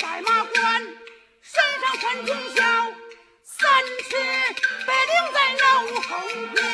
白马冠，身上穿棕孝，三尺白绫在腰后。